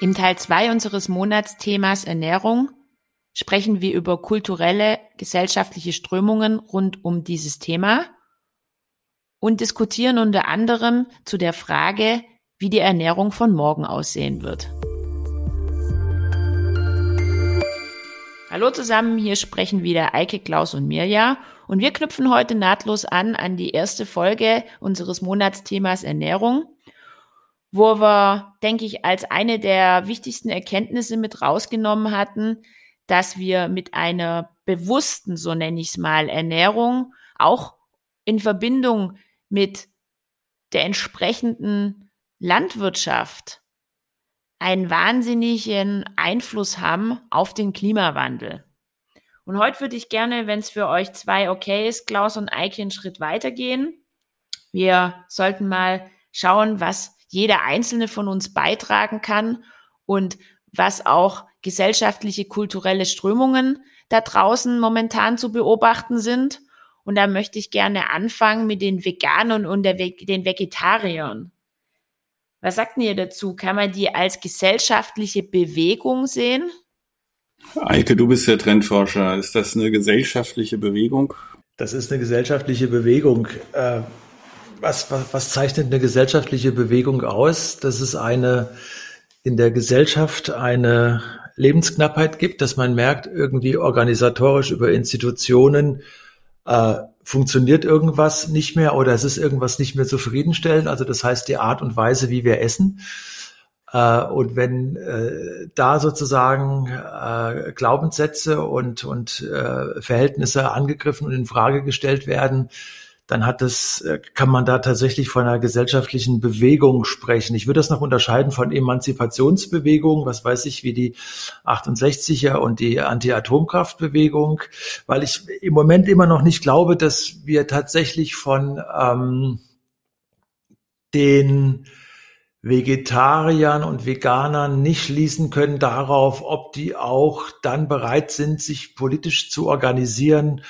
Im Teil 2 unseres Monatsthemas Ernährung sprechen wir über kulturelle, gesellschaftliche Strömungen rund um dieses Thema und diskutieren unter anderem zu der Frage, wie die Ernährung von morgen aussehen wird. Hallo zusammen, hier sprechen wieder Eike, Klaus und Mirja und wir knüpfen heute nahtlos an an die erste Folge unseres Monatsthemas Ernährung wo wir, denke ich, als eine der wichtigsten Erkenntnisse mit rausgenommen hatten, dass wir mit einer bewussten, so nenne ich es mal, Ernährung auch in Verbindung mit der entsprechenden Landwirtschaft einen wahnsinnigen Einfluss haben auf den Klimawandel. Und heute würde ich gerne, wenn es für euch zwei okay ist, Klaus und Eike einen Schritt weitergehen. Wir sollten mal schauen, was jeder einzelne von uns beitragen kann und was auch gesellschaftliche, kulturelle Strömungen da draußen momentan zu beobachten sind. Und da möchte ich gerne anfangen mit den Veganern und der, den Vegetariern. Was sagt ihr dazu? Kann man die als gesellschaftliche Bewegung sehen? Eike, du bist der Trendforscher. Ist das eine gesellschaftliche Bewegung? Das ist eine gesellschaftliche Bewegung. Äh, was, was, was zeichnet eine gesellschaftliche Bewegung aus? Dass es eine in der Gesellschaft eine Lebensknappheit gibt, dass man merkt, irgendwie organisatorisch über Institutionen äh, funktioniert irgendwas nicht mehr oder es ist irgendwas nicht mehr zufriedenstellend. Also das heißt die Art und Weise, wie wir essen. Äh, und wenn äh, da sozusagen äh, Glaubenssätze und, und äh, Verhältnisse angegriffen und in Frage gestellt werden, dann hat es, äh, kann man da tatsächlich von einer gesellschaftlichen Bewegung sprechen. Ich würde das noch unterscheiden von Emanzipationsbewegungen, was weiß ich, wie die 68er und die Anti-Atomkraftbewegung, weil ich im Moment immer noch nicht glaube, dass wir tatsächlich von ähm, den Vegetariern und Veganern nicht schließen können darauf, ob die auch dann bereit sind, sich politisch zu organisieren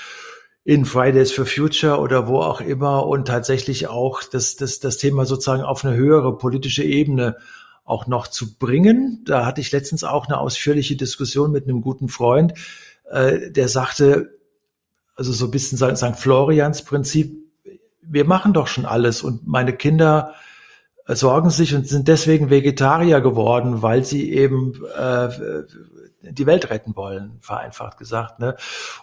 in Fridays for Future oder wo auch immer und tatsächlich auch das, das, das Thema sozusagen auf eine höhere politische Ebene auch noch zu bringen. Da hatte ich letztens auch eine ausführliche Diskussion mit einem guten Freund, äh, der sagte, also so ein bisschen St. Florians Prinzip, wir machen doch schon alles und meine Kinder sorgen sich und sind deswegen Vegetarier geworden, weil sie eben äh, die Welt retten wollen, vereinfacht gesagt. Ne?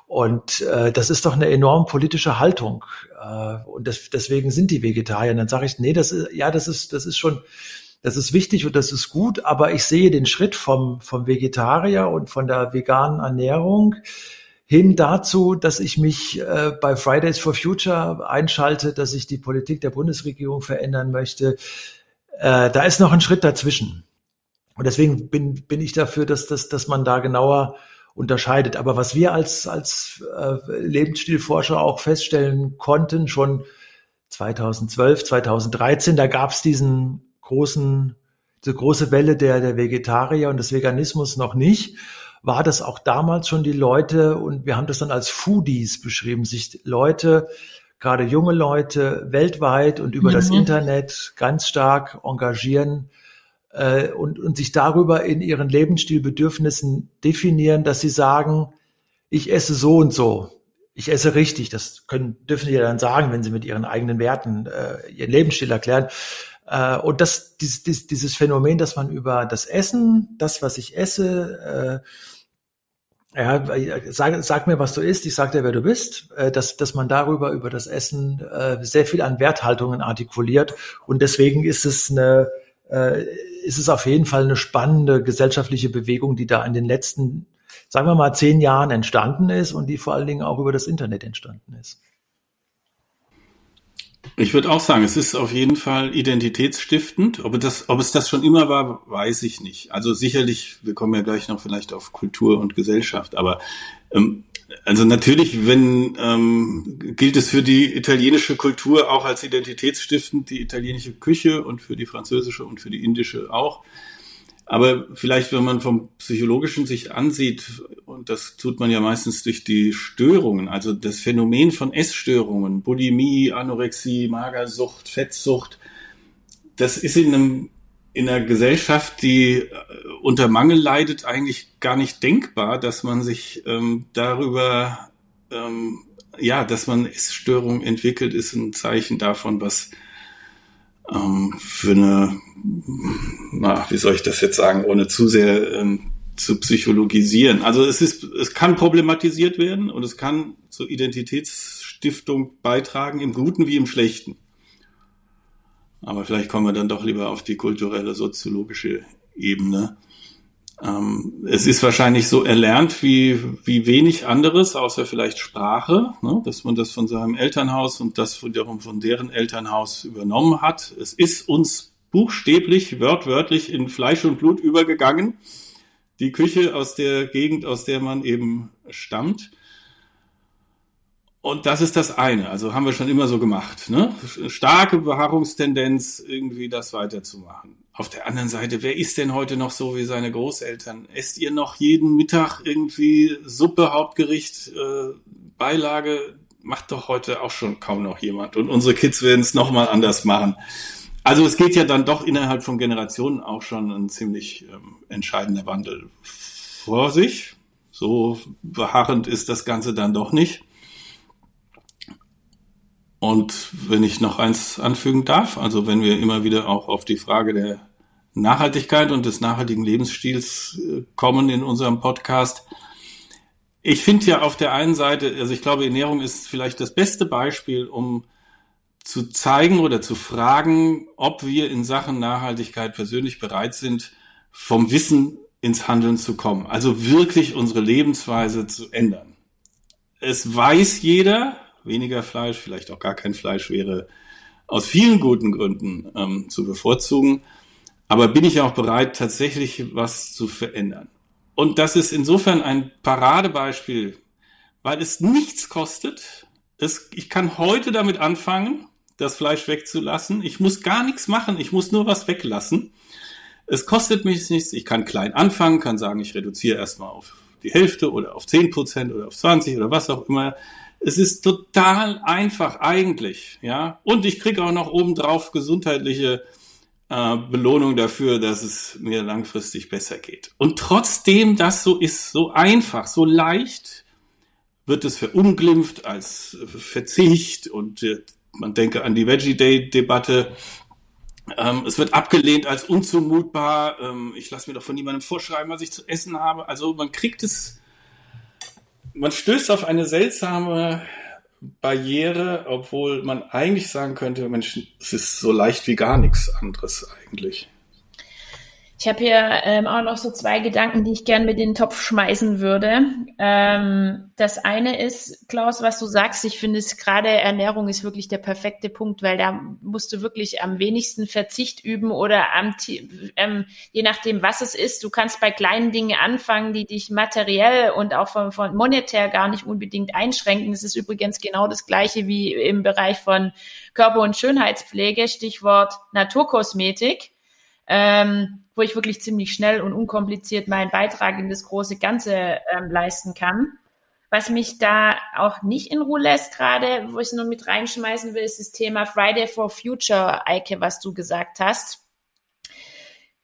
Und äh, das ist doch eine enorm politische Haltung. Äh, und das, deswegen sind die Vegetarier. Und dann sage ich, nee, das ist, ja, das ist, das ist schon, das ist wichtig und das ist gut, aber ich sehe den Schritt vom, vom Vegetarier und von der veganen Ernährung hin dazu, dass ich mich äh, bei Fridays for Future einschalte, dass ich die Politik der Bundesregierung verändern möchte. Äh, da ist noch ein Schritt dazwischen. Und deswegen bin, bin ich dafür, dass, dass, dass man da genauer unterscheidet. Aber was wir als, als äh, Lebensstilforscher auch feststellen konnten, schon 2012, 2013, da gab es diesen großen, diese große Welle der, der Vegetarier und des Veganismus noch nicht, war das auch damals schon die Leute, und wir haben das dann als Foodies beschrieben, sich Leute, gerade junge Leute weltweit und über mhm. das Internet ganz stark engagieren, äh, und, und sich darüber in ihren Lebensstilbedürfnissen definieren, dass sie sagen, ich esse so und so. Ich esse richtig. Das können, dürfen sie ja dann sagen, wenn sie mit ihren eigenen Werten äh, ihren Lebensstil erklären. Äh, und das, dieses, dieses, dieses Phänomen, dass man über das Essen, das, was ich esse, äh, ja, sag, sag mir, was du isst, ich sag dir, wer du bist, äh, dass, dass man darüber, über das Essen äh, sehr viel an Werthaltungen artikuliert. Und deswegen ist es eine, äh, ist es auf jeden Fall eine spannende gesellschaftliche Bewegung, die da in den letzten, sagen wir mal, zehn Jahren entstanden ist und die vor allen Dingen auch über das Internet entstanden ist. Ich würde auch sagen, es ist auf jeden Fall identitätsstiftend. Ob, das, ob es das schon immer war, weiß ich nicht. Also sicherlich, wir kommen ja gleich noch vielleicht auf Kultur und Gesellschaft, aber ähm, also natürlich, wenn ähm, gilt es für die italienische Kultur auch als identitätsstiftend, die italienische Küche und für die französische und für die indische auch. Aber vielleicht, wenn man vom Psychologischen sich ansieht, und das tut man ja meistens durch die Störungen, also das Phänomen von Essstörungen, Bulimie, Anorexie, Magersucht, Fettsucht, das ist in einem in einer Gesellschaft, die äh, unter Mangel leidet, eigentlich gar nicht denkbar, dass man sich ähm, darüber, ähm, ja, dass man Essstörungen entwickelt, ist ein Zeichen davon, was ähm, für eine, na, wie soll ich das jetzt sagen, ohne zu sehr ähm, zu psychologisieren. Also es ist, es kann problematisiert werden und es kann zur Identitätsstiftung beitragen, im Guten wie im Schlechten. Aber vielleicht kommen wir dann doch lieber auf die kulturelle, soziologische Ebene. Ähm, es ist wahrscheinlich so erlernt wie, wie wenig anderes, außer vielleicht Sprache, ne? dass man das von seinem Elternhaus und das wiederum von deren Elternhaus übernommen hat. Es ist uns buchstäblich, wörtwörtlich in Fleisch und Blut übergegangen. Die Küche aus der Gegend, aus der man eben stammt. Und das ist das eine. Also haben wir schon immer so gemacht. Ne? Starke Beharrungstendenz, irgendwie das weiterzumachen. Auf der anderen Seite, wer ist denn heute noch so wie seine Großeltern? Esst ihr noch jeden Mittag irgendwie Suppe, Hauptgericht, äh, Beilage? Macht doch heute auch schon kaum noch jemand. Und unsere Kids werden es nochmal anders machen. Also es geht ja dann doch innerhalb von Generationen auch schon ein ziemlich ähm, entscheidender Wandel vor sich. So beharrend ist das Ganze dann doch nicht. Und wenn ich noch eins anfügen darf, also wenn wir immer wieder auch auf die Frage der Nachhaltigkeit und des nachhaltigen Lebensstils äh, kommen in unserem Podcast. Ich finde ja auf der einen Seite, also ich glaube, Ernährung ist vielleicht das beste Beispiel, um zu zeigen oder zu fragen, ob wir in Sachen Nachhaltigkeit persönlich bereit sind, vom Wissen ins Handeln zu kommen. Also wirklich unsere Lebensweise zu ändern. Es weiß jeder, weniger Fleisch, vielleicht auch gar kein Fleisch wäre aus vielen guten Gründen ähm, zu bevorzugen. Aber bin ich auch bereit, tatsächlich was zu verändern? Und das ist insofern ein Paradebeispiel, weil es nichts kostet. Es, ich kann heute damit anfangen, das Fleisch wegzulassen. Ich muss gar nichts machen. Ich muss nur was weglassen. Es kostet mich nichts. Ich kann klein anfangen, kann sagen, ich reduziere erstmal auf die Hälfte oder auf 10 Prozent oder auf 20 oder was auch immer. Es ist total einfach eigentlich, ja. Und ich kriege auch noch obendrauf gesundheitliche äh, Belohnung dafür, dass es mir langfristig besser geht. Und trotzdem das so ist, so einfach, so leicht, wird es verunglimpft als Verzicht und man denke an die Veggie Day Debatte. Ähm, es wird abgelehnt als unzumutbar. Ähm, ich lasse mir doch von niemandem vorschreiben, was ich zu essen habe. Also man kriegt es man stößt auf eine seltsame Barriere, obwohl man eigentlich sagen könnte, Mensch, es ist so leicht wie gar nichts anderes eigentlich. Ich habe hier ähm, auch noch so zwei Gedanken, die ich gern mit in den Topf schmeißen würde. Ähm, das eine ist, Klaus, was du sagst, ich finde es gerade Ernährung ist wirklich der perfekte Punkt, weil da musst du wirklich am wenigsten Verzicht üben oder am, ähm, je nachdem, was es ist. Du kannst bei kleinen Dingen anfangen, die dich materiell und auch von, von monetär gar nicht unbedingt einschränken. Es ist übrigens genau das Gleiche wie im Bereich von Körper- und Schönheitspflege, Stichwort Naturkosmetik. Ähm, wo ich wirklich ziemlich schnell und unkompliziert meinen Beitrag in das große Ganze ähm, leisten kann. Was mich da auch nicht in Ruhe lässt gerade, wo ich nur mit reinschmeißen will, ist das Thema Friday for Future, Eike, was du gesagt hast.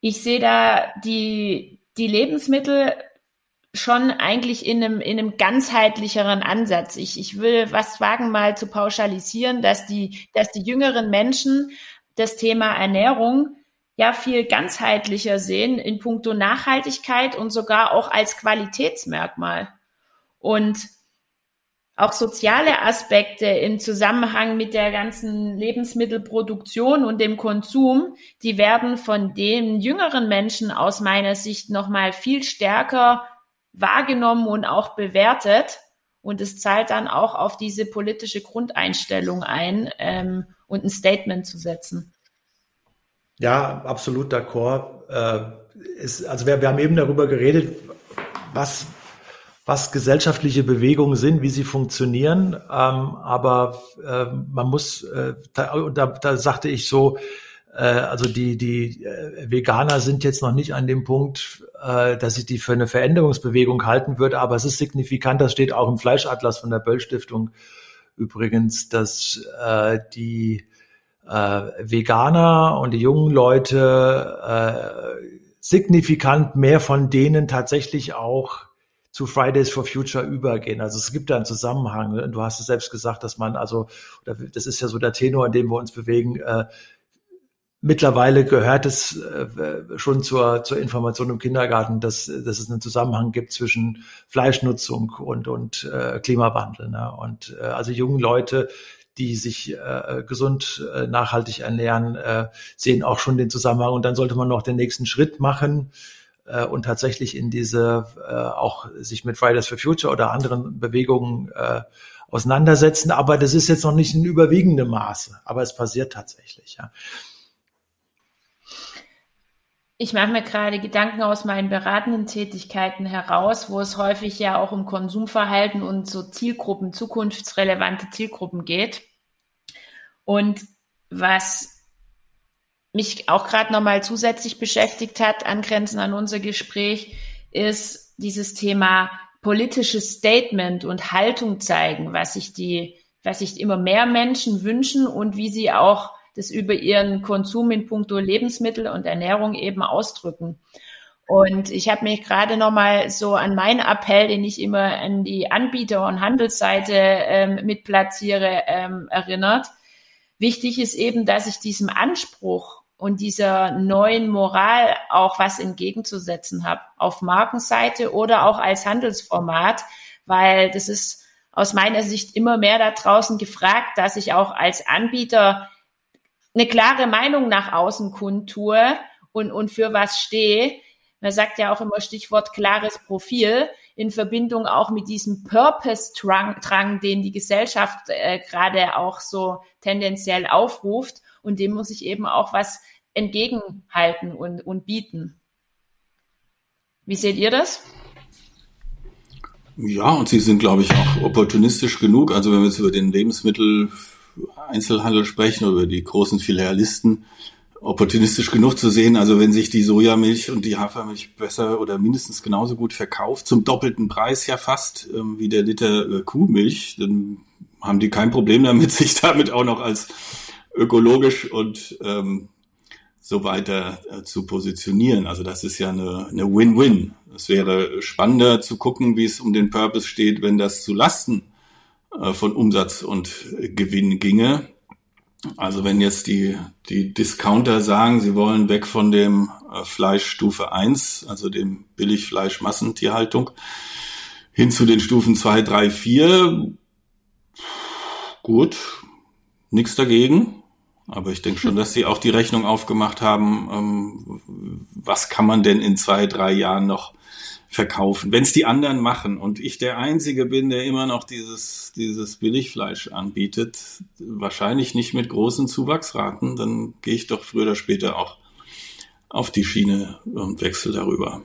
Ich sehe da die, die Lebensmittel schon eigentlich in einem, in einem ganzheitlicheren Ansatz. Ich, ich will was wagen, mal zu pauschalisieren, dass die, dass die jüngeren Menschen das Thema Ernährung ja viel ganzheitlicher sehen in puncto Nachhaltigkeit und sogar auch als Qualitätsmerkmal. Und auch soziale Aspekte im Zusammenhang mit der ganzen Lebensmittelproduktion und dem Konsum, die werden von den jüngeren Menschen aus meiner Sicht nochmal viel stärker wahrgenommen und auch bewertet. Und es zahlt dann auch auf diese politische Grundeinstellung ein ähm, und ein Statement zu setzen. Ja, absolut d'accord. Äh, ist, also wir, wir haben eben darüber geredet, was, was gesellschaftliche Bewegungen sind, wie sie funktionieren. Ähm, aber äh, man muss, äh, da, da, da sagte ich so, äh, also die, die äh, Veganer sind jetzt noch nicht an dem Punkt, äh, dass ich die für eine Veränderungsbewegung halten würde, aber es ist signifikant, das steht auch im Fleischatlas von der Böll Stiftung übrigens, dass äh, die äh, Veganer und die jungen Leute äh, signifikant mehr von denen tatsächlich auch zu Fridays for Future übergehen. Also es gibt da einen Zusammenhang. Ne? Du hast es selbst gesagt, dass man also, das ist ja so der Tenor, in dem wir uns bewegen, äh, Mittlerweile gehört es äh, schon zur, zur Information im Kindergarten, dass, dass es einen Zusammenhang gibt zwischen Fleischnutzung und, und äh, Klimawandel. Ne? Und äh, also junge Leute, die sich äh, gesund, äh, nachhaltig ernähren, äh, sehen auch schon den Zusammenhang. Und dann sollte man noch den nächsten Schritt machen äh, und tatsächlich in diese äh, auch sich mit Fridays for Future oder anderen Bewegungen äh, auseinandersetzen. Aber das ist jetzt noch nicht in überwiegendem Maße. Aber es passiert tatsächlich. Ja. Ich mache mir gerade Gedanken aus meinen beratenden Tätigkeiten heraus, wo es häufig ja auch um Konsumverhalten und so Zielgruppen, zukunftsrelevante Zielgruppen geht. Und was mich auch gerade nochmal zusätzlich beschäftigt hat, angrenzend an unser Gespräch, ist dieses Thema politisches Statement und Haltung zeigen, was sich die, was sich immer mehr Menschen wünschen und wie sie auch das über ihren Konsum in puncto Lebensmittel und Ernährung eben ausdrücken. Und ich habe mich gerade noch mal so an meinen Appell, den ich immer an die Anbieter- und Handelsseite ähm, mit platziere, ähm, erinnert. Wichtig ist eben, dass ich diesem Anspruch und dieser neuen Moral auch was entgegenzusetzen habe, auf Markenseite oder auch als Handelsformat, weil das ist aus meiner Sicht immer mehr da draußen gefragt, dass ich auch als Anbieter eine klare Meinung nach außen kundtue und, und für was stehe. Man sagt ja auch immer Stichwort klares Profil in Verbindung auch mit diesem Purpose-Drang, den die Gesellschaft äh, gerade auch so tendenziell aufruft. Und dem muss ich eben auch was entgegenhalten und, und bieten. Wie seht ihr das? Ja, und sie sind, glaube ich, auch opportunistisch genug. Also wenn wir jetzt über den Lebensmittel Einzelhandel sprechen oder über die großen Filialisten, opportunistisch genug zu sehen. Also wenn sich die Sojamilch und die Hafermilch besser oder mindestens genauso gut verkauft, zum doppelten Preis ja fast ähm, wie der Liter äh, Kuhmilch, dann haben die kein Problem damit, sich damit auch noch als ökologisch und ähm, so weiter äh, zu positionieren. Also das ist ja eine Win-Win. Es wäre spannender zu gucken, wie es um den Purpose steht, wenn das zu Lasten von Umsatz und Gewinn ginge. Also wenn jetzt die, die Discounter sagen, sie wollen weg von dem äh, Fleisch Stufe 1, also dem Billigfleisch Massentierhaltung, hin zu den Stufen 2, 3, 4, gut, nichts dagegen. Aber ich denke schon, dass sie auch die Rechnung aufgemacht haben, ähm, was kann man denn in zwei, drei Jahren noch verkaufen. Wenn es die anderen machen und ich der Einzige bin, der immer noch dieses, dieses Billigfleisch anbietet, wahrscheinlich nicht mit großen Zuwachsraten, dann gehe ich doch früher oder später auch auf die Schiene und wechsle darüber.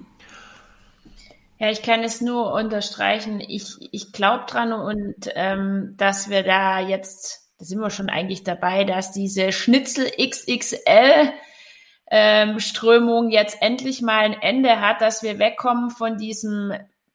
Ja, ich kann es nur unterstreichen. Ich, ich glaube dran und ähm, dass wir da jetzt, da sind wir schon eigentlich dabei, dass diese Schnitzel XXL ähm, Strömung jetzt endlich mal ein Ende hat, dass wir wegkommen von diesem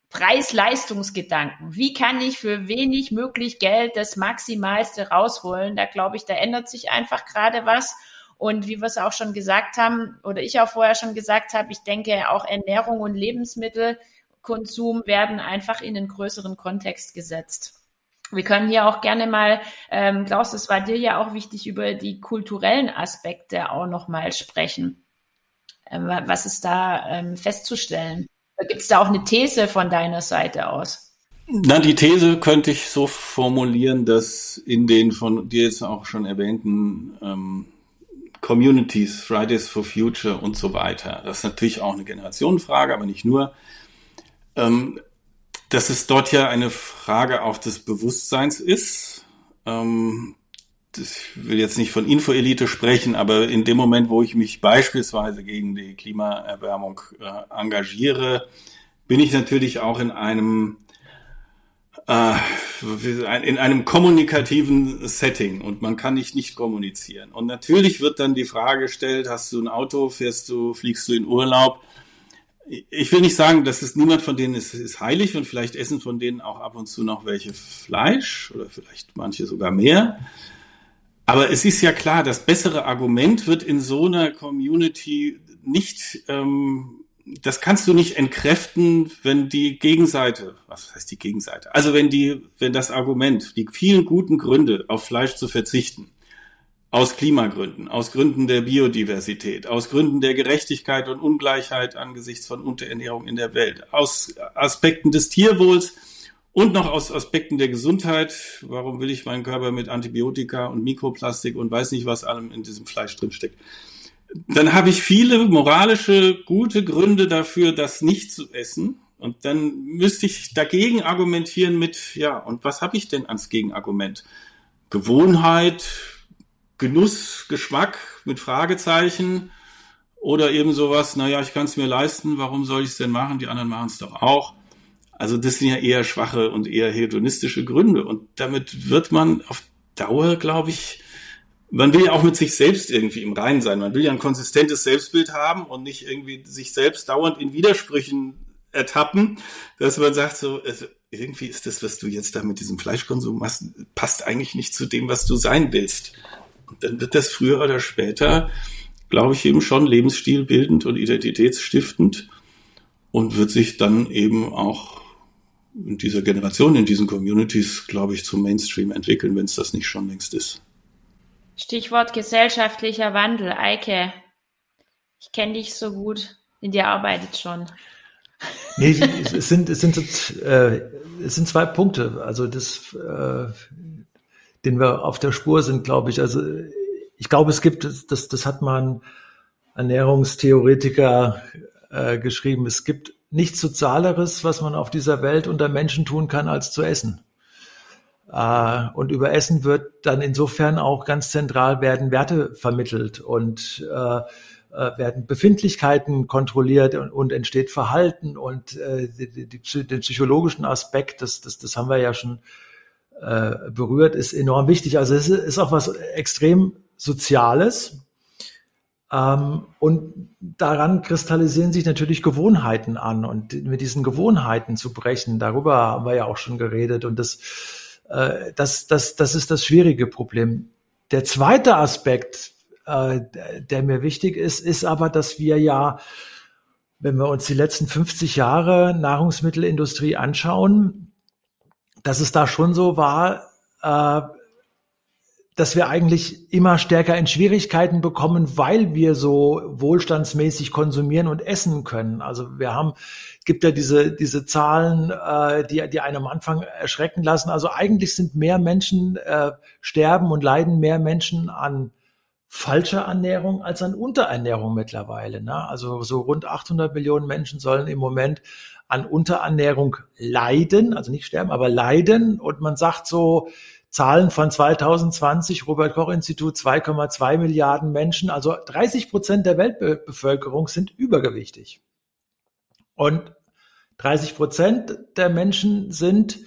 Preis-Leistungsgedanken. Wie kann ich für wenig möglich Geld das Maximalste rausholen? Da glaube ich, da ändert sich einfach gerade was. Und wie wir es auch schon gesagt haben, oder ich auch vorher schon gesagt habe, ich denke, auch Ernährung und Lebensmittelkonsum werden einfach in einen größeren Kontext gesetzt. Wir können hier auch gerne mal, ähm, Klaus, das war dir ja auch wichtig, über die kulturellen Aspekte auch nochmal sprechen. Ähm, was ist da ähm, festzustellen? Gibt es da auch eine These von deiner Seite aus? Na, die These könnte ich so formulieren, dass in den von dir jetzt auch schon erwähnten ähm, Communities, Fridays for Future und so weiter, das ist natürlich auch eine Generationenfrage, aber nicht nur, ähm, dass es dort ja eine Frage auch des Bewusstseins ist. Ähm, ich will jetzt nicht von Infoelite sprechen, aber in dem Moment, wo ich mich beispielsweise gegen die Klimaerwärmung äh, engagiere, bin ich natürlich auch in einem äh, in einem kommunikativen Setting und man kann nicht nicht kommunizieren. Und natürlich wird dann die Frage gestellt, hast du ein Auto, fährst du, fliegst du in Urlaub? Ich will nicht sagen, dass es niemand von denen ist, ist heilig und vielleicht essen von denen auch ab und zu noch welche Fleisch oder vielleicht manche sogar mehr. Aber es ist ja klar, das bessere Argument wird in so einer Community nicht ähm, das kannst du nicht entkräften, wenn die Gegenseite, was heißt die Gegenseite? Also wenn die, wenn das Argument, die vielen guten Gründe, auf Fleisch zu verzichten, aus Klimagründen, aus Gründen der Biodiversität, aus Gründen der Gerechtigkeit und Ungleichheit angesichts von Unterernährung in der Welt, aus Aspekten des Tierwohls und noch aus Aspekten der Gesundheit. Warum will ich meinen Körper mit Antibiotika und Mikroplastik und weiß nicht, was allem in diesem Fleisch drinsteckt? dann habe ich viele moralische, gute Gründe dafür, das nicht zu essen. Und dann müsste ich dagegen argumentieren mit, ja, und was habe ich denn als Gegenargument? Gewohnheit, Genuss, Geschmack mit Fragezeichen oder eben sowas, naja, ich kann es mir leisten, warum soll ich es denn machen? Die anderen machen es doch auch. Also das sind ja eher schwache und eher hedonistische Gründe. Und damit wird man auf Dauer, glaube ich, man will ja auch mit sich selbst irgendwie im Reinen sein. Man will ja ein konsistentes Selbstbild haben und nicht irgendwie sich selbst dauernd in Widersprüchen ertappen, dass man sagt so, also irgendwie ist das, was du jetzt da mit diesem Fleischkonsum machst, passt eigentlich nicht zu dem, was du sein willst. Dann wird das früher oder später, glaube ich, eben schon lebensstilbildend und identitätsstiftend und wird sich dann eben auch in dieser Generation, in diesen Communities, glaube ich, zum Mainstream entwickeln, wenn es das nicht schon längst ist. Stichwort gesellschaftlicher Wandel. Eike, ich kenne dich so gut, in dir arbeitet schon. Nee, es sind, es sind, äh, es sind zwei Punkte, also das, äh, den wir auf der Spur sind, glaube ich. Also ich glaube, es gibt, das, das hat man Ernährungstheoretiker äh, geschrieben, es gibt nichts Sozialeres, was man auf dieser Welt unter Menschen tun kann, als zu essen. Äh, und über Essen wird dann insofern auch ganz zentral werden Werte vermittelt und äh, äh, werden Befindlichkeiten kontrolliert und, und entsteht Verhalten und äh, die, die, den psychologischen Aspekt, das, das, das haben wir ja schon äh, berührt, ist enorm wichtig. Also es ist auch was extrem Soziales. Ähm, und daran kristallisieren sich natürlich Gewohnheiten an und mit diesen Gewohnheiten zu brechen, darüber haben wir ja auch schon geredet und das äh, das, das, das ist das schwierige Problem. Der zweite Aspekt, äh, der mir wichtig ist, ist aber, dass wir ja, wenn wir uns die letzten 50 Jahre Nahrungsmittelindustrie anschauen, dass es da schon so war, äh, dass wir eigentlich immer stärker in Schwierigkeiten bekommen, weil wir so wohlstandsmäßig konsumieren und essen können. Also wir haben, gibt ja diese, diese Zahlen, äh, die, die einem am Anfang erschrecken lassen. Also eigentlich sind mehr Menschen äh, sterben und leiden mehr Menschen an falscher Ernährung als an Unterernährung mittlerweile. Ne? Also so rund 800 Millionen Menschen sollen im Moment an Unterernährung leiden, also nicht sterben, aber leiden. Und man sagt so, Zahlen von 2020, Robert Koch Institut, 2,2 Milliarden Menschen, also 30 Prozent der Weltbevölkerung sind übergewichtig. Und 30 Prozent der Menschen sind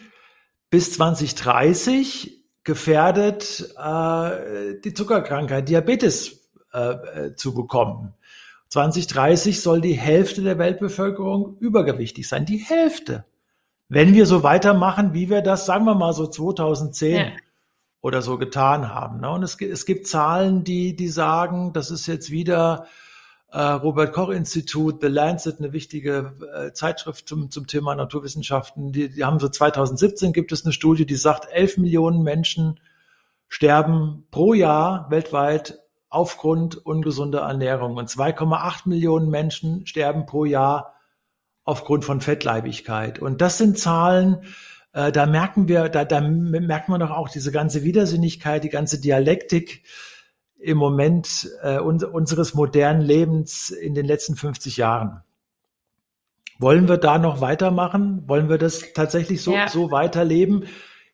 bis 2030 gefährdet, äh, die Zuckerkrankheit, Diabetes äh, zu bekommen. 2030 soll die Hälfte der Weltbevölkerung übergewichtig sein. Die Hälfte wenn wir so weitermachen, wie wir das, sagen wir mal so 2010 ja. oder so getan haben. Ne? Und es, es gibt Zahlen, die, die sagen, das ist jetzt wieder äh, Robert Koch Institut, The Lancet, eine wichtige äh, Zeitschrift zum, zum Thema Naturwissenschaften. Die, die haben so 2017 gibt es eine Studie, die sagt, 11 Millionen Menschen sterben pro Jahr weltweit aufgrund ungesunder Ernährung und 2,8 Millionen Menschen sterben pro Jahr aufgrund von Fettleibigkeit. Und das sind Zahlen, äh, da merken wir, da, da merkt man doch auch diese ganze Widersinnigkeit, die ganze Dialektik im Moment äh, uns, unseres modernen Lebens in den letzten 50 Jahren. Wollen wir da noch weitermachen? Wollen wir das tatsächlich so, ja. so weiterleben?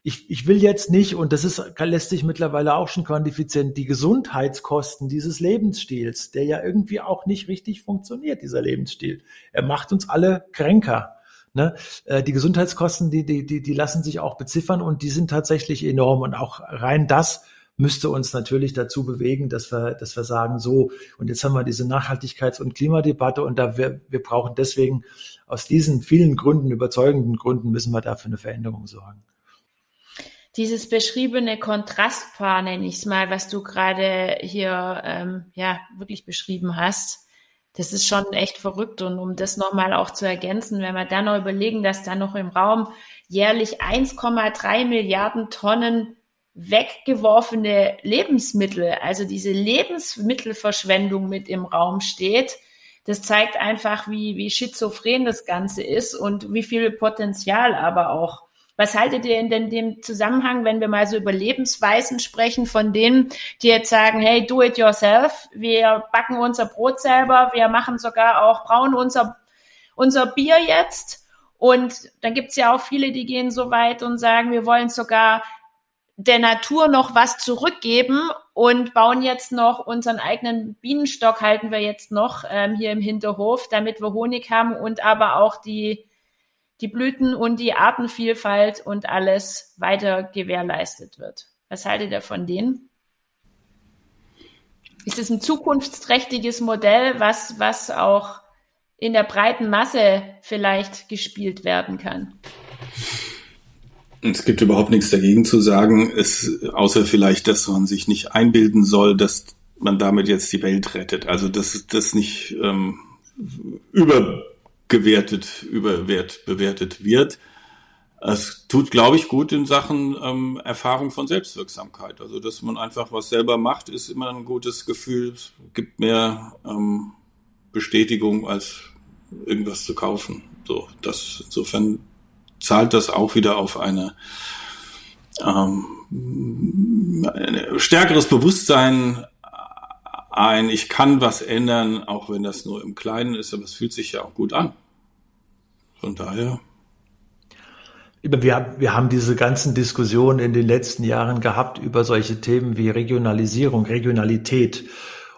Ich, ich will jetzt nicht, und das ist, lässt sich mittlerweile auch schon quantifizieren, die Gesundheitskosten dieses Lebensstils, der ja irgendwie auch nicht richtig funktioniert, dieser Lebensstil. Er macht uns alle kränker. Ne? Äh, die Gesundheitskosten, die, die, die, die lassen sich auch beziffern und die sind tatsächlich enorm. Und auch rein das müsste uns natürlich dazu bewegen, dass wir, dass wir sagen, so, und jetzt haben wir diese Nachhaltigkeits- und Klimadebatte und da wir, wir brauchen deswegen aus diesen vielen Gründen, überzeugenden Gründen, müssen wir dafür eine Veränderung sorgen dieses beschriebene Kontrastpaar, nenne ich es mal, was du gerade hier ähm, ja wirklich beschrieben hast, das ist schon echt verrückt. Und um das nochmal auch zu ergänzen, wenn wir dann noch überlegen, dass da noch im Raum jährlich 1,3 Milliarden Tonnen weggeworfene Lebensmittel, also diese Lebensmittelverschwendung mit im Raum steht, das zeigt einfach, wie, wie schizophren das Ganze ist und wie viel Potenzial aber auch was haltet ihr in dem Zusammenhang, wenn wir mal so über Lebensweisen sprechen, von denen, die jetzt sagen, hey, do it yourself, wir backen unser Brot selber, wir machen sogar auch, brauen unser, unser Bier jetzt. Und dann gibt's ja auch viele, die gehen so weit und sagen, wir wollen sogar der Natur noch was zurückgeben und bauen jetzt noch unseren eigenen Bienenstock, halten wir jetzt noch ähm, hier im Hinterhof, damit wir Honig haben und aber auch die die Blüten und die Artenvielfalt und alles weiter gewährleistet wird. Was haltet ihr von denen? Ist es ein zukunftsträchtiges Modell, was, was auch in der breiten Masse vielleicht gespielt werden kann? Es gibt überhaupt nichts dagegen zu sagen, es, außer vielleicht, dass man sich nicht einbilden soll, dass man damit jetzt die Welt rettet. Also dass das nicht ähm, über gewertet, überwert bewertet wird. Es tut, glaube ich, gut in Sachen ähm, Erfahrung von Selbstwirksamkeit. Also, dass man einfach was selber macht, ist immer ein gutes Gefühl. Es gibt mehr ähm, Bestätigung, als irgendwas zu kaufen. So, das, insofern zahlt das auch wieder auf eine, ähm, ein stärkeres Bewusstsein ein, ich kann was ändern, auch wenn das nur im Kleinen ist, aber es fühlt sich ja auch gut an. Von daher. Wir, wir haben diese ganzen Diskussionen in den letzten Jahren gehabt über solche Themen wie Regionalisierung, Regionalität.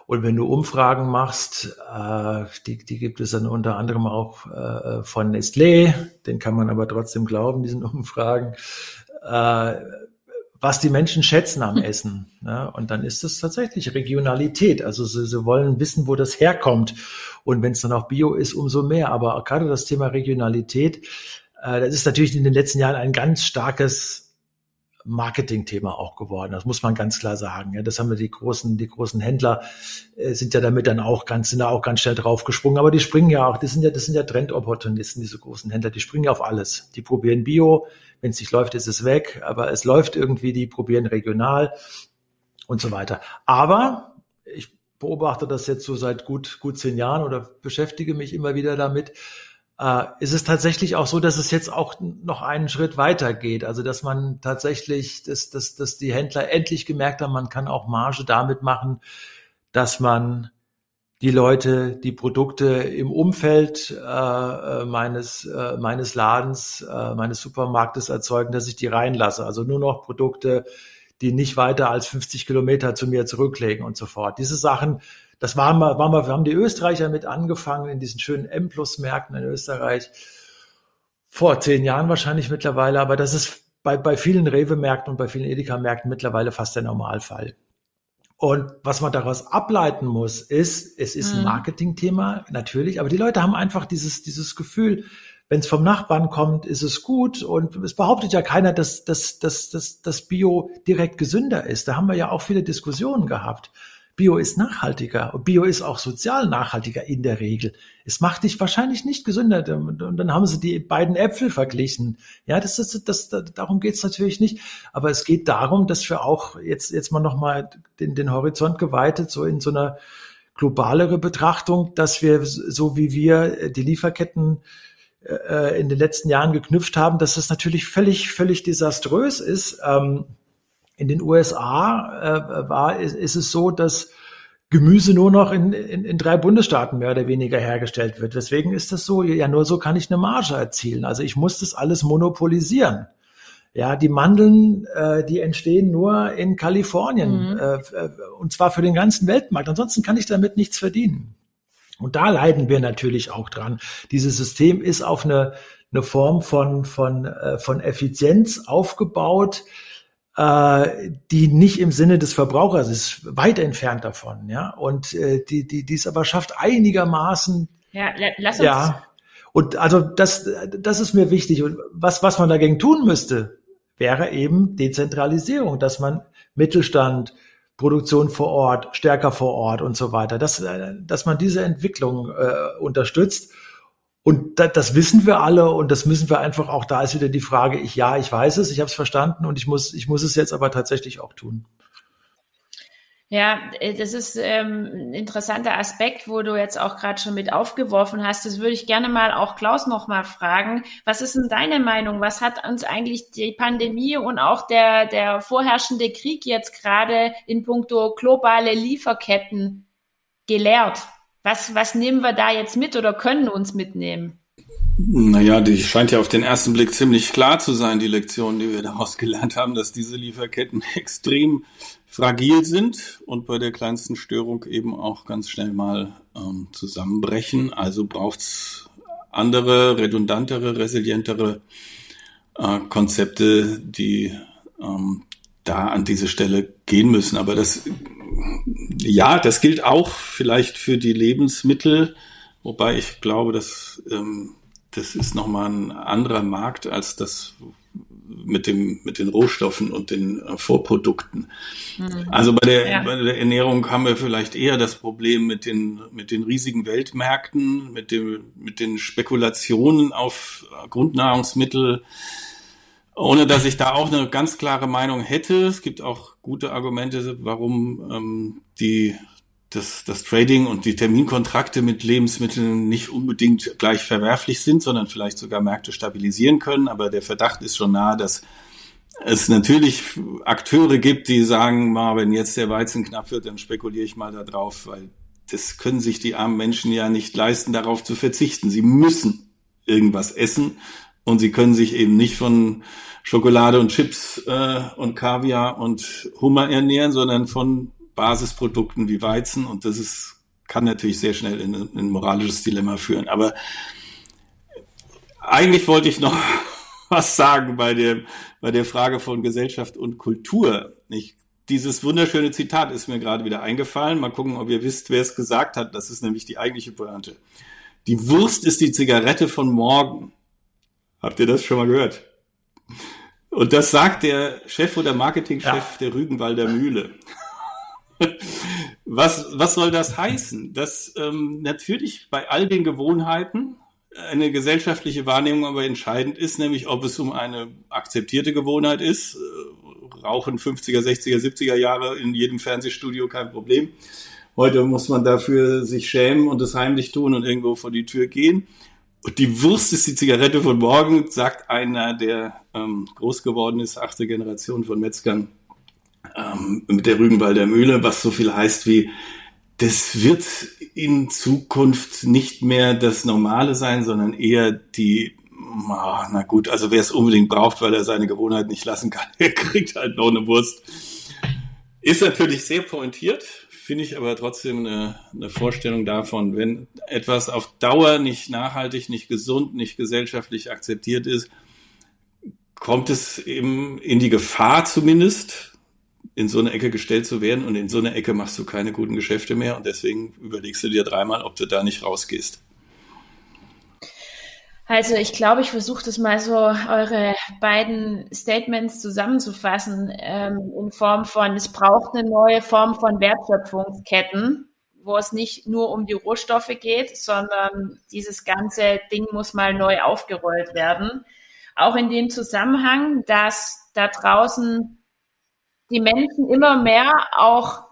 Und wenn du Umfragen machst, äh, die, die gibt es dann unter anderem auch äh, von Nestlé, den kann man aber trotzdem glauben, diesen Umfragen, äh, was die Menschen schätzen am Essen. Ja, und dann ist es tatsächlich Regionalität. Also sie, sie wollen wissen, wo das herkommt. Und wenn es dann auch Bio ist, umso mehr. Aber gerade das Thema Regionalität, äh, das ist natürlich in den letzten Jahren ein ganz starkes Marketingthema auch geworden. Das muss man ganz klar sagen. Ja, das haben wir die großen, die großen Händler äh, sind ja damit dann auch ganz, sind da auch ganz schnell draufgesprungen. Aber die springen ja auch, das sind ja, das sind ja Trendopportunisten, diese großen Händler. Die springen ja auf alles. Die probieren Bio. Wenn es nicht läuft, ist es weg. Aber es läuft irgendwie. Die probieren regional und so weiter. Aber ich beobachte das jetzt so seit gut, gut zehn Jahren oder beschäftige mich immer wieder damit äh, ist es tatsächlich auch so, dass es jetzt auch noch einen Schritt weiter geht. Also dass man tatsächlich, dass, dass, dass die Händler endlich gemerkt haben, man kann auch Marge damit machen, dass man die Leute, die Produkte im Umfeld äh, äh meines, äh, meines Ladens, äh, meines Supermarktes erzeugen, dass ich die reinlasse. Also nur noch Produkte, die nicht weiter als 50 Kilometer zu mir zurücklegen und so fort. Diese Sachen das waren wir, waren wir, wir haben die Österreicher mit angefangen in diesen schönen M-Plus-Märkten in Österreich. Vor zehn Jahren wahrscheinlich mittlerweile, aber das ist bei, bei vielen Rewe-Märkten und bei vielen Edeka-Märkten mittlerweile fast der Normalfall. Und was man daraus ableiten muss, ist, es ist ein mhm. Marketingthema, natürlich, aber die Leute haben einfach dieses, dieses Gefühl, wenn es vom Nachbarn kommt, ist es gut. Und es behauptet ja keiner, dass, dass, dass, dass, dass Bio direkt gesünder ist. Da haben wir ja auch viele Diskussionen gehabt. Bio ist nachhaltiger. Bio ist auch sozial nachhaltiger in der Regel. Es macht dich wahrscheinlich nicht gesünder. Und dann haben sie die beiden Äpfel verglichen. Ja, das ist, das, das darum geht's natürlich nicht. Aber es geht darum, dass wir auch jetzt, jetzt mal nochmal den, den Horizont geweitet, so in so einer globalere Betrachtung, dass wir, so wie wir die Lieferketten äh, in den letzten Jahren geknüpft haben, dass das natürlich völlig, völlig desaströs ist. Ähm, in den USA äh, war, ist, ist es so, dass Gemüse nur noch in, in, in drei Bundesstaaten mehr oder weniger hergestellt wird. Weswegen ist das so? Ja, nur so kann ich eine Marge erzielen. Also ich muss das alles monopolisieren. Ja, die Mandeln, äh, die entstehen nur in Kalifornien mhm. äh, und zwar für den ganzen Weltmarkt. Ansonsten kann ich damit nichts verdienen. Und da leiden wir natürlich auch dran. Dieses System ist auf eine eine Form von, von, äh, von Effizienz aufgebaut, äh, die nicht im Sinne des Verbrauchers ist, weit entfernt davon, ja. Und äh, die, die, die es aber schafft, einigermaßen. Ja, lass uns. Ja. Und also das, das ist mir wichtig. Und was, was man dagegen tun müsste, wäre eben Dezentralisierung, dass man Mittelstand, Produktion vor Ort, stärker vor Ort und so weiter, dass, äh, dass man diese Entwicklung äh, unterstützt. Und da, das wissen wir alle und das müssen wir einfach auch, da ist wieder die Frage, ich ja, ich weiß es, ich habe es verstanden und ich muss, ich muss es jetzt aber tatsächlich auch tun. Ja, äh, das ist ähm, ein interessanter Aspekt, wo du jetzt auch gerade schon mit aufgeworfen hast. Das würde ich gerne mal auch Klaus noch mal fragen. Was ist denn deine Meinung? Was hat uns eigentlich die Pandemie und auch der, der vorherrschende Krieg jetzt gerade in puncto globale Lieferketten gelehrt? Was, was nehmen wir da jetzt mit oder können uns mitnehmen? Naja, die scheint ja auf den ersten Blick ziemlich klar zu sein, die Lektion, die wir daraus gelernt haben, dass diese Lieferketten extrem fragil sind und bei der kleinsten Störung eben auch ganz schnell mal ähm, zusammenbrechen. Also braucht's andere, redundantere, resilientere äh, Konzepte, die ähm, da an diese Stelle gehen müssen. Aber das ja, das gilt auch vielleicht für die Lebensmittel, wobei ich glaube, dass ähm, das ist nochmal ein anderer Markt als das mit dem mit den Rohstoffen und den äh, Vorprodukten. Mhm. Also bei der ja. bei der Ernährung haben wir vielleicht eher das Problem mit den mit den riesigen Weltmärkten, mit dem mit den Spekulationen auf Grundnahrungsmittel ohne dass ich da auch eine ganz klare Meinung hätte. Es gibt auch gute Argumente, warum ähm, die das, das Trading und die Terminkontrakte mit Lebensmitteln nicht unbedingt gleich verwerflich sind, sondern vielleicht sogar Märkte stabilisieren können. Aber der Verdacht ist schon nahe, dass es natürlich Akteure gibt, die sagen, mal, wenn jetzt der Weizen knapp wird, dann spekuliere ich mal da drauf, weil das können sich die armen Menschen ja nicht leisten, darauf zu verzichten. Sie müssen irgendwas essen und sie können sich eben nicht von Schokolade und Chips äh, und Kaviar und Hummer ernähren, sondern von Basisprodukten wie Weizen. Und das ist, kann natürlich sehr schnell in, in ein moralisches Dilemma führen. Aber eigentlich wollte ich noch was sagen bei der, bei der Frage von Gesellschaft und Kultur. Ich, dieses wunderschöne Zitat ist mir gerade wieder eingefallen. Mal gucken, ob ihr wisst, wer es gesagt hat. Das ist nämlich die eigentliche Pointe. Die Wurst ist die Zigarette von morgen. Habt ihr das schon mal gehört? Und das sagt der Chef oder Marketingchef ja. der Rügenwalder Mühle. was, was soll das heißen? Dass ähm, natürlich bei all den Gewohnheiten eine gesellschaftliche Wahrnehmung aber entscheidend ist, nämlich ob es um eine akzeptierte Gewohnheit ist. Äh, Rauchen 50er, 60er, 70er Jahre in jedem Fernsehstudio kein Problem. Heute muss man dafür sich schämen und es heimlich tun und irgendwo vor die Tür gehen. Und die Wurst ist die Zigarette von morgen, sagt einer, der ähm, groß geworden ist, achte Generation von Metzgern ähm, mit der Rügenwalder Mühle, was so viel heißt wie, das wird in Zukunft nicht mehr das Normale sein, sondern eher die, ah, na gut, also wer es unbedingt braucht, weil er seine Gewohnheit nicht lassen kann, der kriegt halt noch eine Wurst. Ist natürlich sehr pointiert, finde ich aber trotzdem eine, eine Vorstellung davon, wenn etwas auf Dauer nicht nachhaltig, nicht gesund, nicht gesellschaftlich akzeptiert ist, kommt es eben in die Gefahr zumindest, in so eine Ecke gestellt zu werden und in so eine Ecke machst du keine guten Geschäfte mehr und deswegen überlegst du dir dreimal, ob du da nicht rausgehst. Also ich glaube, ich versuche das mal so eure beiden Statements zusammenzufassen ähm, in Form von, es braucht eine neue Form von Wertschöpfungsketten, wo es nicht nur um die Rohstoffe geht, sondern dieses ganze Ding muss mal neu aufgerollt werden. Auch in dem Zusammenhang, dass da draußen die Menschen immer mehr auch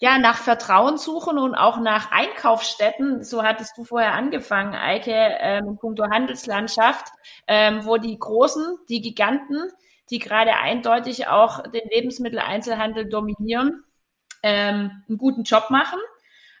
ja, nach Vertrauen suchen und auch nach Einkaufsstätten. So hattest du vorher angefangen, Eike, ähm, in puncto Handelslandschaft, ähm, wo die Großen, die Giganten, die gerade eindeutig auch den Lebensmitteleinzelhandel dominieren, ähm, einen guten Job machen.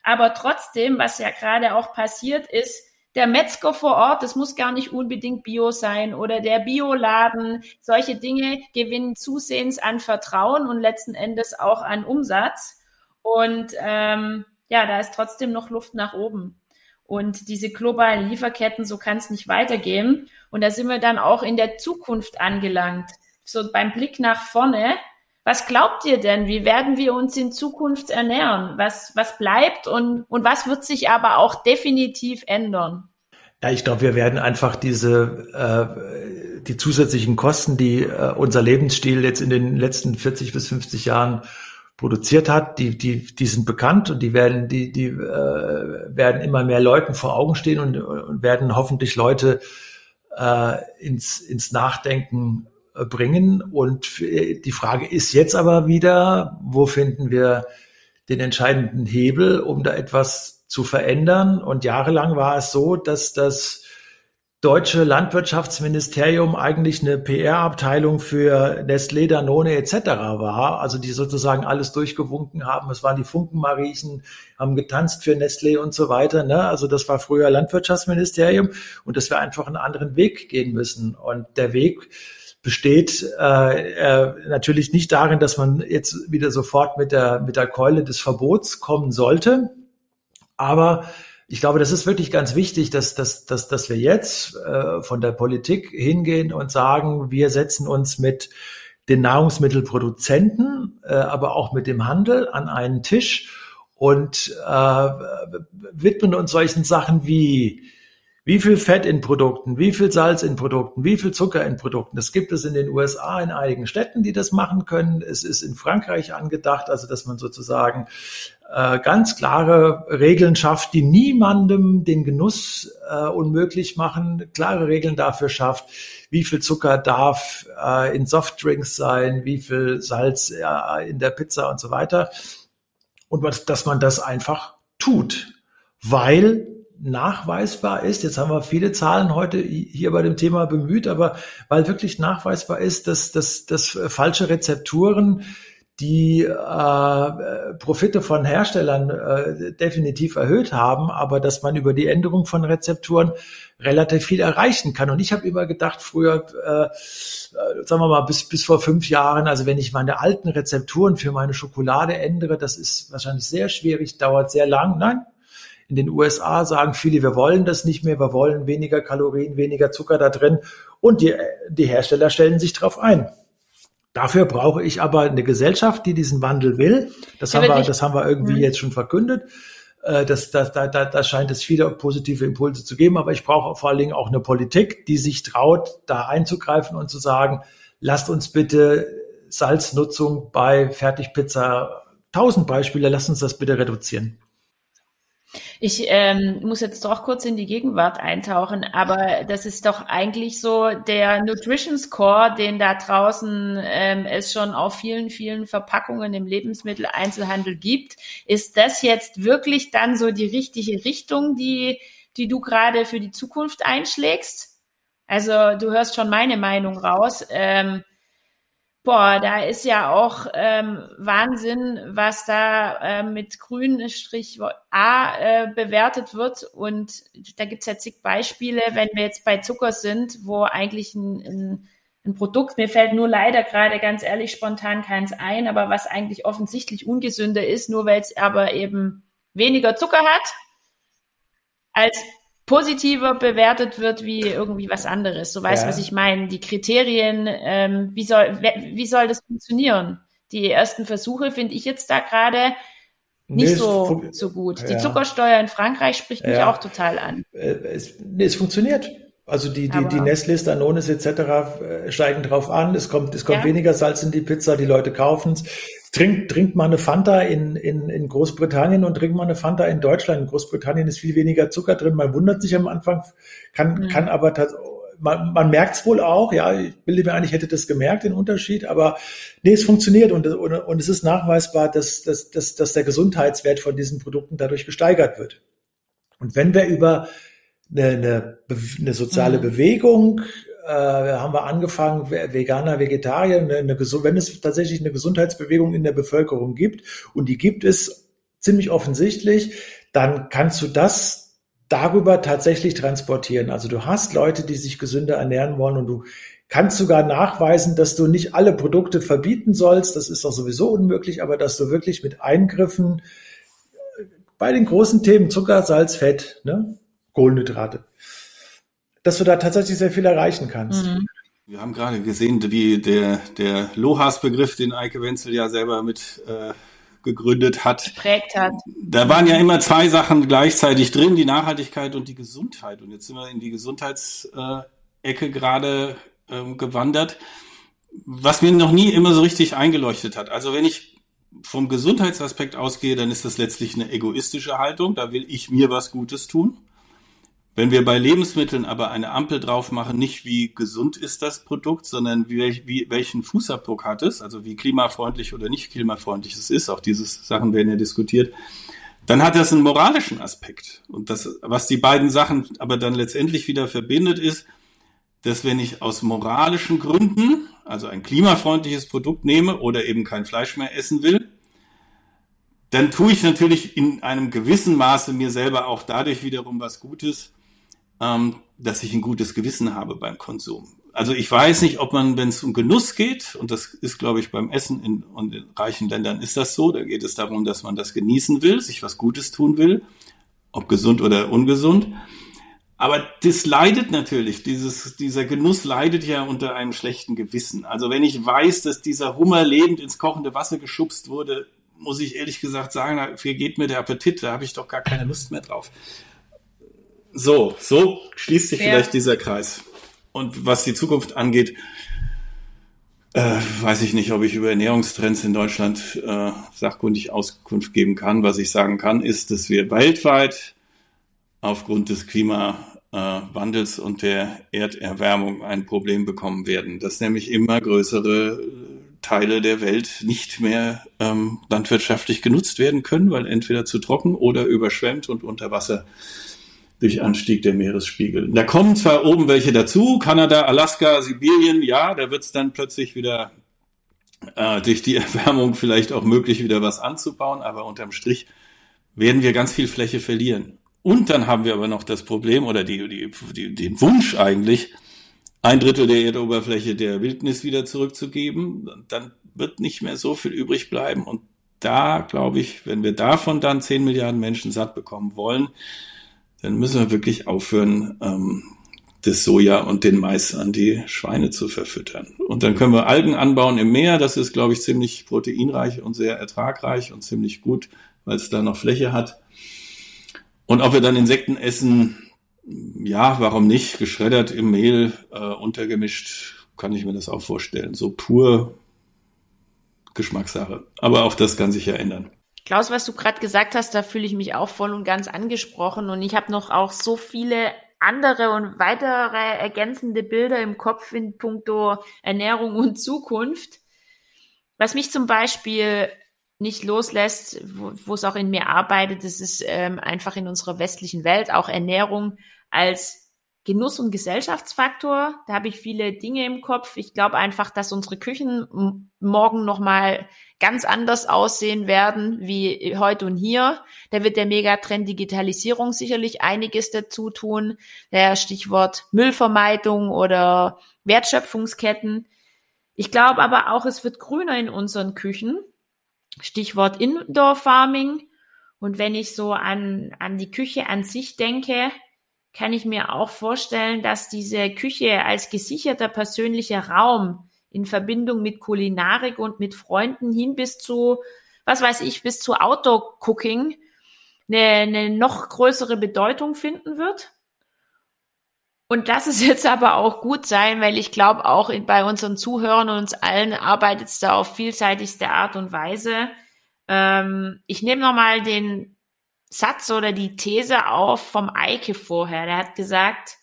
Aber trotzdem, was ja gerade auch passiert ist, der Metzger vor Ort, das muss gar nicht unbedingt Bio sein oder der Bioladen, solche Dinge gewinnen zusehends an Vertrauen und letzten Endes auch an Umsatz. Und ähm, ja, da ist trotzdem noch Luft nach oben. Und diese globalen Lieferketten, so kann es nicht weitergehen. Und da sind wir dann auch in der Zukunft angelangt. So beim Blick nach vorne. Was glaubt ihr denn? Wie werden wir uns in Zukunft ernähren? Was, was bleibt und, und was wird sich aber auch definitiv ändern? Ja, ich glaube, wir werden einfach diese äh, die zusätzlichen Kosten, die äh, unser Lebensstil jetzt in den letzten 40 bis 50 Jahren produziert hat, die, die, die sind bekannt und die werden, die, die äh, werden immer mehr Leuten vor Augen stehen und, und werden hoffentlich Leute äh, ins, ins Nachdenken äh, bringen. Und die Frage ist jetzt aber wieder, wo finden wir den entscheidenden Hebel, um da etwas zu verändern? Und jahrelang war es so, dass das deutsche Landwirtschaftsministerium eigentlich eine PR-Abteilung für Nestlé, Danone etc. war, also die sozusagen alles durchgewunken haben. Es waren die Funkenmariechen, haben getanzt für Nestlé und so weiter. Ne? Also das war früher Landwirtschaftsministerium und dass wir einfach einen anderen Weg gehen müssen. Und der Weg besteht äh, äh, natürlich nicht darin, dass man jetzt wieder sofort mit der mit der Keule des Verbots kommen sollte, aber ich glaube, das ist wirklich ganz wichtig, dass, dass, dass, dass wir jetzt äh, von der Politik hingehen und sagen, wir setzen uns mit den Nahrungsmittelproduzenten, äh, aber auch mit dem Handel an einen Tisch und äh, widmen uns solchen Sachen wie wie viel Fett in Produkten, wie viel Salz in Produkten, wie viel Zucker in Produkten. Das gibt es in den USA in einigen Städten, die das machen können. Es ist in Frankreich angedacht, also dass man sozusagen ganz klare Regeln schafft, die niemandem den Genuss äh, unmöglich machen, klare Regeln dafür schafft, wie viel Zucker darf äh, in Softdrinks sein, wie viel Salz äh, in der Pizza und so weiter. Und was, dass man das einfach tut, weil nachweisbar ist, jetzt haben wir viele Zahlen heute hier bei dem Thema bemüht, aber weil wirklich nachweisbar ist, dass, dass, dass falsche Rezepturen die äh, Profite von Herstellern äh, definitiv erhöht haben, aber dass man über die Änderung von Rezepturen relativ viel erreichen kann. Und ich habe immer gedacht, früher, äh, sagen wir mal, bis, bis vor fünf Jahren, also wenn ich meine alten Rezepturen für meine Schokolade ändere, das ist wahrscheinlich sehr schwierig, dauert sehr lang. Nein, in den USA sagen viele, wir wollen das nicht mehr, wir wollen weniger Kalorien, weniger Zucker da drin. Und die, die Hersteller stellen sich darauf ein. Dafür brauche ich aber eine Gesellschaft, die diesen Wandel will. Das, haben, wir, das haben wir irgendwie mhm. jetzt schon verkündet. Äh, das, das, da, da, da scheint es viele positive Impulse zu geben, aber ich brauche vor allen Dingen auch eine Politik, die sich traut, da einzugreifen und zu sagen, lasst uns bitte Salznutzung bei Fertigpizza, tausend Beispiele, lasst uns das bitte reduzieren. Ich ähm, muss jetzt doch kurz in die Gegenwart eintauchen, aber das ist doch eigentlich so der Nutrition Score, den da draußen ähm, es schon auf vielen, vielen Verpackungen im Lebensmitteleinzelhandel gibt. Ist das jetzt wirklich dann so die richtige Richtung, die, die du gerade für die Zukunft einschlägst? Also du hörst schon meine Meinung raus. Ähm, Boah, da ist ja auch ähm, Wahnsinn, was da äh, mit grün Strich A äh, bewertet wird. Und da gibt's ja zig Beispiele, wenn wir jetzt bei Zucker sind, wo eigentlich ein, ein, ein Produkt, mir fällt nur leider gerade ganz ehrlich spontan keins ein, aber was eigentlich offensichtlich ungesünder ist, nur weil es aber eben weniger Zucker hat als positiver bewertet wird wie irgendwie was anderes. So weißt, ja. was ich meine. Die Kriterien, ähm, wie soll, wie soll das funktionieren? Die ersten Versuche finde ich jetzt da gerade nicht nee, so, so gut. Die Zuckersteuer in Frankreich spricht mich ja. auch total an. Äh, es, nee, es funktioniert. Also die, die, die Nestles, Danones etc. Äh, steigen drauf an. Es kommt, es kommt ja. weniger Salz in die Pizza, die Leute kaufen es. Trinkt, trinkt mal eine Fanta in, in, in Großbritannien und trinkt mal eine Fanta in Deutschland. In Großbritannien ist viel weniger Zucker drin. Man wundert sich am Anfang, kann, mhm. kann aber man, man merkt es wohl auch, ja, ich bilde mir ein, ich hätte das gemerkt, den Unterschied, aber nee, es funktioniert und, und, und es ist nachweisbar, dass, dass, dass, dass der Gesundheitswert von diesen Produkten dadurch gesteigert wird. Und wenn wir über eine, eine, eine soziale mhm. Bewegung äh, haben wir angefangen, Veganer, Vegetarier, eine, eine, wenn es tatsächlich eine Gesundheitsbewegung in der Bevölkerung gibt, und die gibt es ziemlich offensichtlich, dann kannst du das darüber tatsächlich transportieren. Also du hast Leute, die sich gesünder ernähren wollen und du kannst sogar nachweisen, dass du nicht alle Produkte verbieten sollst. Das ist doch sowieso unmöglich, aber dass du wirklich mit Eingriffen bei den großen Themen Zucker, Salz, Fett, ne, Kohlenhydrate. Dass du da tatsächlich sehr viel erreichen kannst. Mhm. Wir haben gerade gesehen, wie der, der Lohas-Begriff, den Eike Wenzel ja selber mit äh, gegründet hat. Geprägt hat. Da waren ja immer zwei Sachen gleichzeitig drin, die Nachhaltigkeit und die Gesundheit. Und jetzt sind wir in die Gesundheitsecke gerade ähm, gewandert, was mir noch nie immer so richtig eingeleuchtet hat. Also wenn ich vom Gesundheitsaspekt ausgehe, dann ist das letztlich eine egoistische Haltung. Da will ich mir was Gutes tun. Wenn wir bei Lebensmitteln aber eine Ampel drauf machen, nicht wie gesund ist das Produkt, sondern wie, wie, welchen Fußabdruck hat es, also wie klimafreundlich oder nicht klimafreundlich es ist, auch diese Sachen werden ja diskutiert, dann hat das einen moralischen Aspekt. Und das, was die beiden Sachen aber dann letztendlich wieder verbindet, ist, dass wenn ich aus moralischen Gründen, also ein klimafreundliches Produkt nehme oder eben kein Fleisch mehr essen will, dann tue ich natürlich in einem gewissen Maße mir selber auch dadurch wiederum was Gutes, ähm, dass ich ein gutes Gewissen habe beim Konsum. Also ich weiß nicht, ob man, wenn es um Genuss geht, und das ist, glaube ich, beim Essen in, und in reichen Ländern ist das so, da geht es darum, dass man das genießen will, sich was Gutes tun will, ob gesund oder ungesund. Aber das leidet natürlich, dieses, dieser Genuss leidet ja unter einem schlechten Gewissen. Also wenn ich weiß, dass dieser Hummer lebend ins kochende Wasser geschubst wurde, muss ich ehrlich gesagt sagen, da geht mir der Appetit, da habe ich doch gar keine Lust mehr drauf. So, so schließt sich ja. vielleicht dieser Kreis. Und was die Zukunft angeht, äh, weiß ich nicht, ob ich über Ernährungstrends in Deutschland äh, sachkundig Auskunft geben kann. Was ich sagen kann, ist, dass wir weltweit aufgrund des Klimawandels und der Erderwärmung ein Problem bekommen werden, dass nämlich immer größere Teile der Welt nicht mehr ähm, landwirtschaftlich genutzt werden können, weil entweder zu trocken oder überschwemmt und unter Wasser durch Anstieg der Meeresspiegel. Da kommen zwar oben welche dazu, Kanada, Alaska, Sibirien, ja, da wird es dann plötzlich wieder äh, durch die Erwärmung vielleicht auch möglich, wieder was anzubauen, aber unterm Strich werden wir ganz viel Fläche verlieren. Und dann haben wir aber noch das Problem oder die, die, die, den Wunsch eigentlich, ein Drittel der Erdoberfläche der Wildnis wieder zurückzugeben. Dann wird nicht mehr so viel übrig bleiben. Und da, glaube ich, wenn wir davon dann 10 Milliarden Menschen satt bekommen wollen, dann müssen wir wirklich aufhören, ähm, das Soja und den Mais an die Schweine zu verfüttern. Und dann können wir Algen anbauen im Meer. Das ist, glaube ich, ziemlich proteinreich und sehr ertragreich und ziemlich gut, weil es da noch Fläche hat. Und ob wir dann Insekten essen, ja, warum nicht? Geschreddert im Mehl, äh, untergemischt, kann ich mir das auch vorstellen. So pur Geschmackssache. Aber auch das kann sich ja ändern. Klaus, was du gerade gesagt hast, da fühle ich mich auch voll und ganz angesprochen und ich habe noch auch so viele andere und weitere ergänzende Bilder im Kopf in puncto Ernährung und Zukunft. Was mich zum Beispiel nicht loslässt, wo, es auch in mir arbeitet, das ist ähm, einfach in unserer westlichen Welt auch Ernährung als Genuss- und Gesellschaftsfaktor. Da habe ich viele Dinge im Kopf. Ich glaube einfach, dass unsere Küchen morgen nochmal ganz anders aussehen werden wie heute und hier. Da wird der Megatrend Digitalisierung sicherlich einiges dazu tun. Der Stichwort Müllvermeidung oder Wertschöpfungsketten. Ich glaube aber auch, es wird grüner in unseren Küchen. Stichwort Indoor Farming. Und wenn ich so an, an die Küche an sich denke, kann ich mir auch vorstellen, dass diese Küche als gesicherter persönlicher Raum in Verbindung mit Kulinarik und mit Freunden hin bis zu, was weiß ich, bis zu Outdoor-Cooking eine, eine noch größere Bedeutung finden wird. Und das ist jetzt aber auch gut sein, weil ich glaube, auch in, bei unseren Zuhörern und uns allen arbeitet es da auf vielseitigste Art und Weise. Ähm, ich nehme nochmal den Satz oder die These auf vom Eike vorher. Der hat gesagt,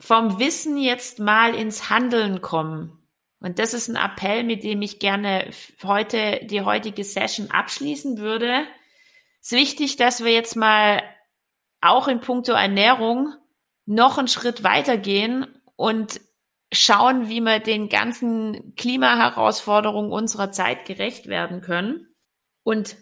vom Wissen jetzt mal ins Handeln kommen. Und das ist ein Appell, mit dem ich gerne heute die heutige Session abschließen würde. Es ist wichtig, dass wir jetzt mal auch in puncto Ernährung noch einen Schritt weitergehen und schauen, wie wir den ganzen Klimaherausforderungen unserer Zeit gerecht werden können. Und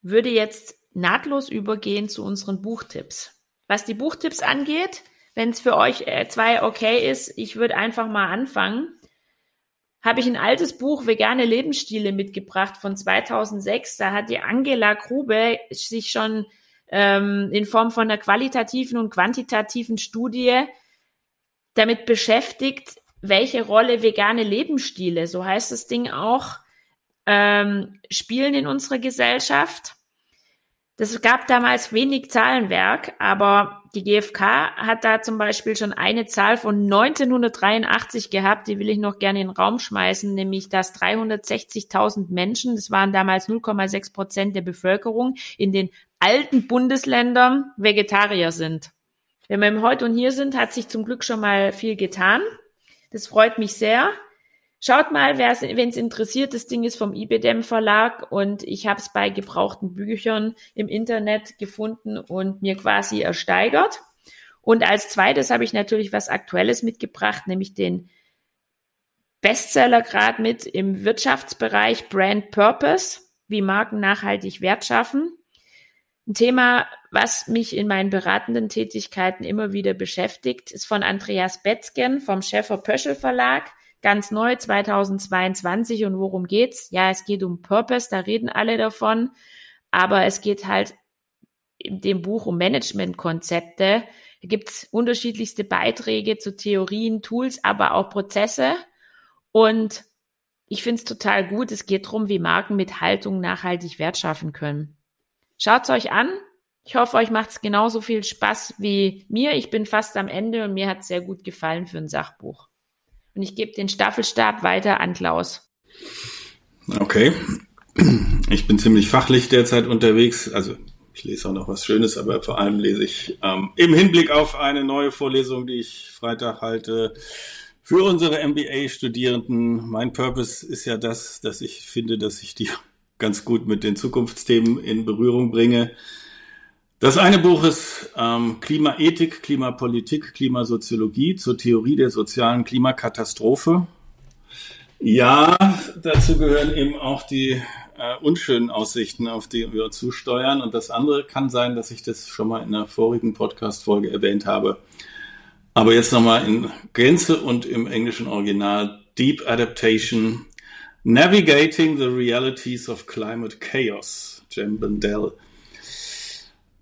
würde jetzt nahtlos übergehen zu unseren Buchtipps. Was die Buchtipps angeht, wenn es für euch äh, zwei okay ist, ich würde einfach mal anfangen habe ich ein altes Buch Vegane Lebensstile mitgebracht von 2006. Da hat die Angela Grube sich schon ähm, in Form von einer qualitativen und quantitativen Studie damit beschäftigt, welche Rolle vegane Lebensstile, so heißt das Ding auch, ähm, spielen in unserer Gesellschaft. Das gab damals wenig Zahlenwerk, aber die GfK hat da zum Beispiel schon eine Zahl von 1983 gehabt, die will ich noch gerne in den Raum schmeißen, nämlich dass 360.000 Menschen, das waren damals 0,6 Prozent der Bevölkerung, in den alten Bundesländern Vegetarier sind. Wenn wir im Heute und Hier sind, hat sich zum Glück schon mal viel getan. Das freut mich sehr. Schaut mal, wenn es interessiert, das Ding ist vom IBDM Verlag und ich habe es bei gebrauchten Büchern im Internet gefunden und mir quasi ersteigert. Und als zweites habe ich natürlich was Aktuelles mitgebracht, nämlich den Bestseller gerade mit im Wirtschaftsbereich Brand Purpose, wie Marken nachhaltig Wert schaffen. Ein Thema, was mich in meinen beratenden Tätigkeiten immer wieder beschäftigt, ist von Andreas Betzgen vom Schäfer Pöschel Verlag ganz neu 2022. Und worum geht's? Ja, es geht um Purpose, da reden alle davon. Aber es geht halt in dem Buch um Managementkonzepte. Da gibt's unterschiedlichste Beiträge zu Theorien, Tools, aber auch Prozesse. Und ich finde es total gut. Es geht darum, wie Marken mit Haltung nachhaltig Wert schaffen können. Schaut's euch an. Ich hoffe, euch macht's genauso viel Spaß wie mir. Ich bin fast am Ende und mir hat's sehr gut gefallen für ein Sachbuch. Und ich gebe den Staffelstab weiter an Klaus. Okay. Ich bin ziemlich fachlich derzeit unterwegs. Also ich lese auch noch was Schönes, aber vor allem lese ich ähm, im Hinblick auf eine neue Vorlesung, die ich Freitag halte, für unsere MBA-Studierenden. Mein Purpose ist ja das, dass ich finde, dass ich die ganz gut mit den Zukunftsthemen in Berührung bringe. Das eine Buch ist ähm, Klimaethik, Klimapolitik, Klimasoziologie zur Theorie der sozialen Klimakatastrophe. Ja, dazu gehören eben auch die äh, unschönen Aussichten, auf die wir zusteuern. Und das andere kann sein, dass ich das schon mal in einer vorigen Podcast-Folge erwähnt habe. Aber jetzt nochmal in Gänze und im englischen Original Deep Adaptation, Navigating the Realities of Climate Chaos, Jem Bendell.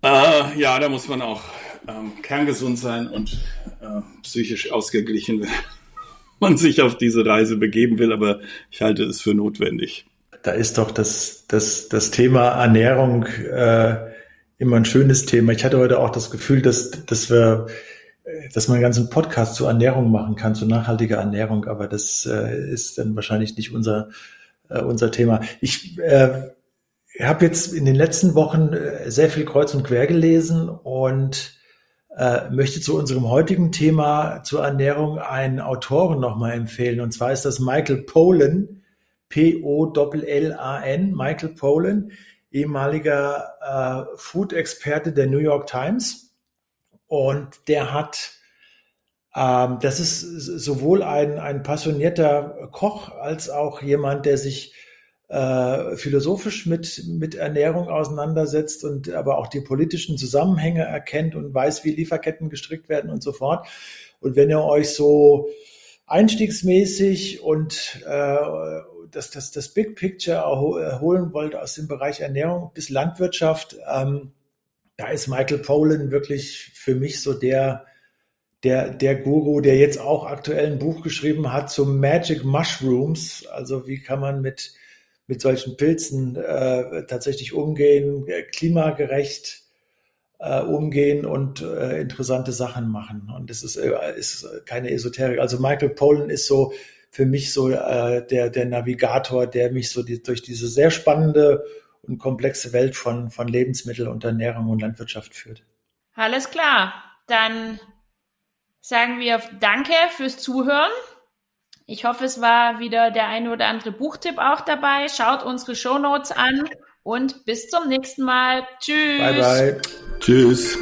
Äh, ja, da muss man auch ähm, kerngesund sein und äh, psychisch ausgeglichen, wenn man sich auf diese Reise begeben will, aber ich halte es für notwendig. Da ist doch das, das, das Thema Ernährung äh, immer ein schönes Thema. Ich hatte heute auch das Gefühl, dass, dass wir dass man einen ganzen Podcast zur Ernährung machen kann, zu nachhaltiger Ernährung, aber das äh, ist dann wahrscheinlich nicht unser, äh, unser Thema. Ich äh, ich habe jetzt in den letzten Wochen äh, sehr viel kreuz und quer gelesen und äh, möchte zu unserem heutigen Thema zur Ernährung einen Autoren nochmal empfehlen. Und zwar ist das Michael Pollan, P-O-L-L-A-N, Michael Pollan, ehemaliger äh, Food-Experte der New York Times. Und der hat, ähm, das ist sowohl ein, ein passionierter Koch als auch jemand, der sich äh, philosophisch mit, mit Ernährung auseinandersetzt und aber auch die politischen Zusammenhänge erkennt und weiß, wie Lieferketten gestrickt werden und so fort. Und wenn ihr euch so einstiegsmäßig und äh, das, das, das Big Picture erholen wollt aus dem Bereich Ernährung bis Landwirtschaft, ähm, da ist Michael Pollan wirklich für mich so der, der, der Guru, der jetzt auch aktuell ein Buch geschrieben hat zu Magic Mushrooms. Also wie kann man mit mit solchen Pilzen äh, tatsächlich umgehen, äh, klimagerecht äh, umgehen und äh, interessante Sachen machen. Und das ist, äh, ist keine Esoterik. Also Michael Pollan ist so für mich so äh, der, der Navigator, der mich so die, durch diese sehr spannende und komplexe Welt von, von Lebensmittel und Ernährung und Landwirtschaft führt. Alles klar. Dann sagen wir Danke fürs Zuhören. Ich hoffe, es war wieder der eine oder andere Buchtipp auch dabei. Schaut unsere Show Notes an und bis zum nächsten Mal. Tschüss. Bye bye. Tschüss.